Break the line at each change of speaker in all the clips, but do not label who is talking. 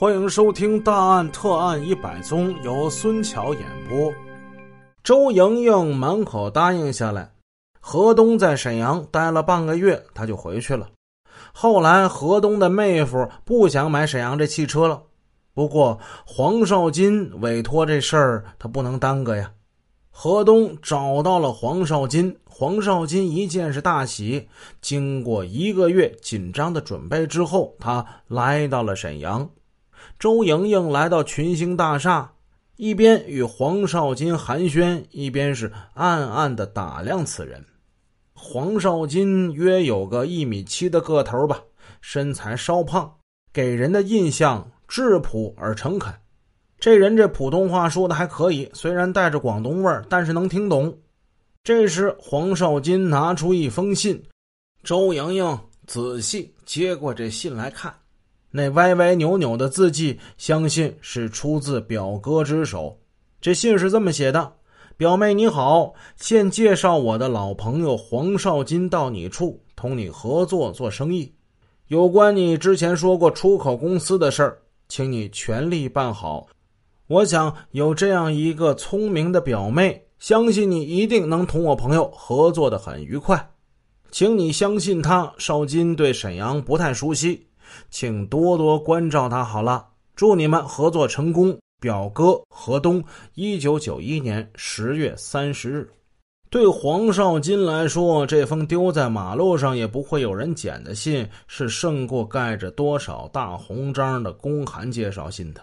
欢迎收听《大案特案一百宗》，由孙桥演播。周莹莹满口答应下来，河东在沈阳待了半个月，他就回去了。后来，河东的妹夫不想买沈阳这汽车了，不过黄少金委托这事儿，他不能耽搁呀。河东找到了黄少金，黄少金一见是大喜。经过一个月紧张的准备之后，他来到了沈阳。周莹莹来到群星大厦，一边与黄少金寒暄，一边是暗暗的打量此人。黄少金约有个一米七的个头吧，身材稍胖，给人的印象质朴而诚恳。这人这普通话说的还可以，虽然带着广东味儿，但是能听懂。这时，黄少金拿出一封信，周莹莹仔细接过这信来看。那歪歪扭扭的字迹，相信是出自表哥之手。这信是这么写的：“表妹你好，现介绍我的老朋友黄少金到你处，同你合作做生意。有关你之前说过出口公司的事儿，请你全力办好。我想有这样一个聪明的表妹，相信你一定能同我朋友合作的很愉快。请你相信他，少金对沈阳不太熟悉。”请多多关照他好了，祝你们合作成功。表哥河东，一九九一年十月三十日。对黄少金来说，这封丢在马路上也不会有人捡的信，是胜过盖着多少大红章的公函介绍信的。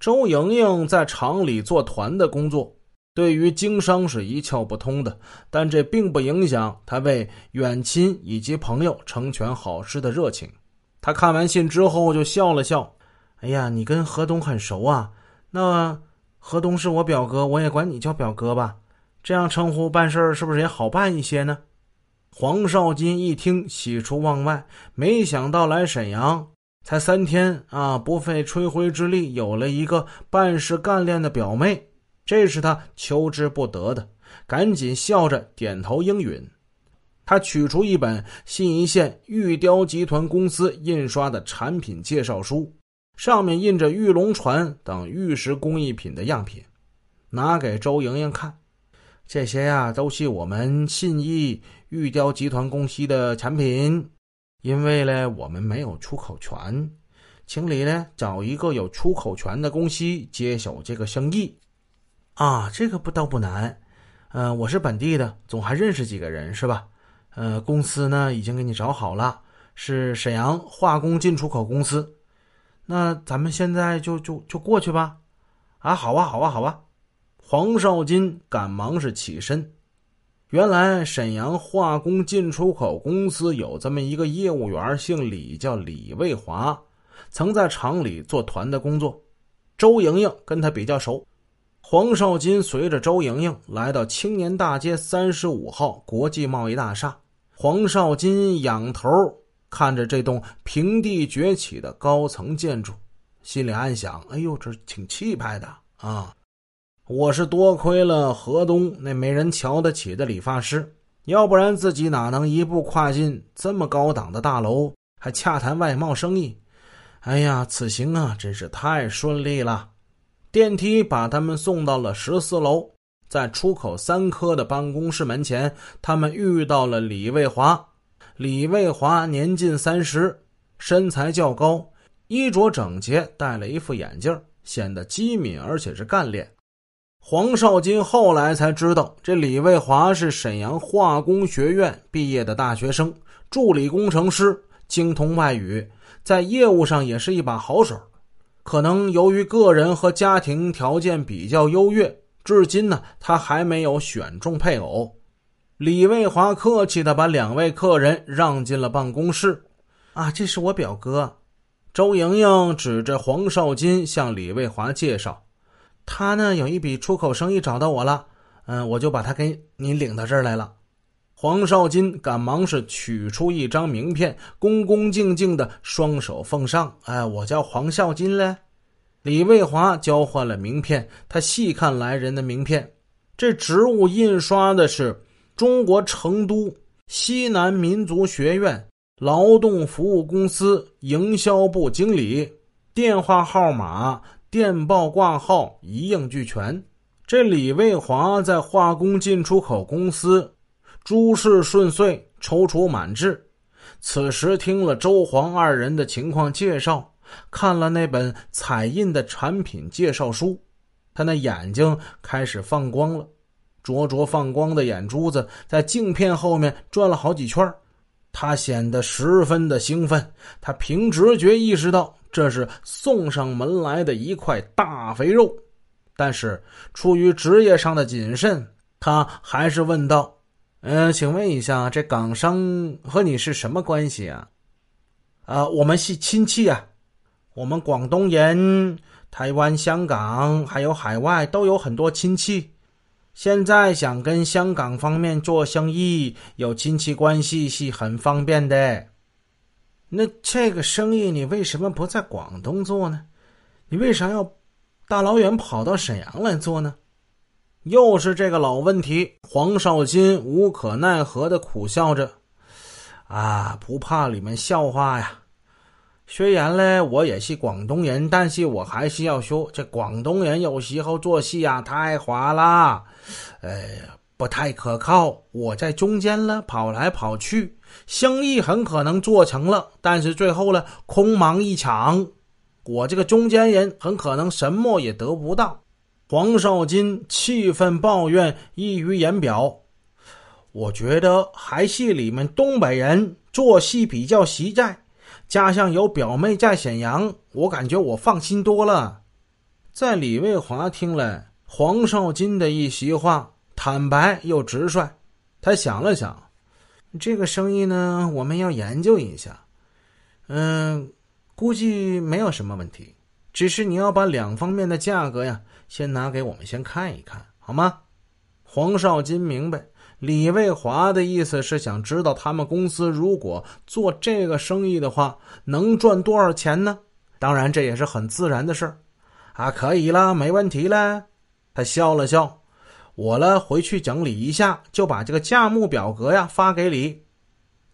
周莹莹在厂里做团的工作，对于经商是一窍不通的，但这并不影响她为远亲以及朋友成全好事的热情。他看完信之后就笑了笑：“哎呀，你跟河东很熟啊？那河东是我表哥，我也管你叫表哥吧。这样称呼办事是不是也好办一些呢？”黄少金一听，喜出望外，没想到来沈阳才三天啊，不费吹灰之力有了一个办事干练的表妹，这是他求之不得的，赶紧笑着点头应允。他取出一本信宜县玉雕集团公司印刷的产品介绍书，上面印着玉龙船等玉石工艺品的样品，拿给周莹莹看。这些呀，都是我们信义玉雕集团公司的产品。因为呢，我们没有出口权，请你呢找一个有出口权的公司接手这个生意。啊，这个不倒不难。嗯，我是本地的，总还认识几个人，是吧？呃，公司呢已经给你找好了，是沈阳化工进出口公司。那咱们现在就就就过去吧。啊，好啊，好啊，好啊！黄少金赶忙是起身。原来沈阳化工进出口公司有这么一个业务员，姓李，叫李卫华，曾在厂里做团的工作。周莹莹跟他比较熟。黄少金随着周莹莹来到青年大街三十五号国际贸易大厦。黄少金仰头看着这栋平地崛起的高层建筑，心里暗想：“哎呦，这挺气派的啊！我是多亏了河东那没人瞧得起的理发师，要不然自己哪能一步跨进这么高档的大楼，还洽谈外贸生意？哎呀，此行啊，真是太顺利了。”电梯把他们送到了十四楼，在出口三科的办公室门前，他们遇到了李卫华。李卫华年近三十，身材较高，衣着整洁，戴了一副眼镜，显得机敏而且是干练。黄少金后来才知道，这李卫华是沈阳化工学院毕业的大学生，助理工程师，精通外语，在业务上也是一把好手。可能由于个人和家庭条件比较优越，至今呢，他还没有选中配偶。李卫华客气的把两位客人让进了办公室。啊，这是我表哥，周莹莹指着黄少金向李卫华介绍，他呢有一笔出口生意找到我了，嗯，我就把他给你领到这儿来了。黄少金赶忙是取出一张名片，恭恭敬敬的双手奉上。哎，我叫黄少金嘞。李卫华交换了名片，他细看来人的名片，这职务印刷的是中国成都西南民族学院劳动服务公司营销部经理。电话号码、电报挂号一应俱全。这李卫华在化工进出口公司，诸事顺遂，踌躇满志。此时听了周黄二人的情况介绍，看了那本彩印的产品介绍书，他那眼睛开始放光了，灼灼放光的眼珠子在镜片后面转了好几圈他显得十分的兴奋，他凭直觉意识到这是送上门来的一块大肥肉，但是出于职业上的谨慎，他还是问道：“嗯，请问一下，这港商和你是什么关系啊？”“啊，我们是亲戚啊，我们广东人，台湾、香港还有海外都有很多亲戚。”现在想跟香港方面做生意，有亲戚关系是很方便的。那这个生意你为什么不在广东做呢？你为啥要大老远跑到沈阳来做呢？又是这个老问题。黄少金无可奈何的苦笑着：“啊，不怕你们笑话呀。虽然呢，我也是广东人，但是我还是要说，这广东人有时候做戏啊，太滑啦。”呃，不太可靠。我在中间了，跑来跑去，生意很可能做成了，但是最后呢，空忙一场。我这个中间人很可能什么也得不到。黄少金气愤抱怨溢于言表。我觉得还是你们东北人做戏比较实在，加上有表妹在沈阳，我感觉我放心多了。在李卫华听了。黄少金的一席话，坦白又直率。他想了想，这个生意呢，我们要研究一下。嗯，估计没有什么问题，只是你要把两方面的价格呀，先拿给我们先看一看，好吗？黄少金明白李卫华的意思是想知道他们公司如果做这个生意的话，能赚多少钱呢？当然，这也是很自然的事儿啊。可以了，没问题了。他笑了笑，我呢回去整理一下，就把这个价目表格呀发给你。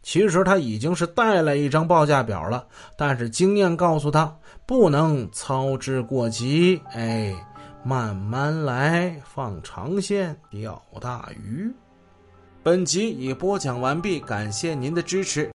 其实他已经是带了一张报价表了，但是经验告诉他不能操之过急，哎，慢慢来，放长线钓大鱼。本集已播讲完毕，感谢您的支持。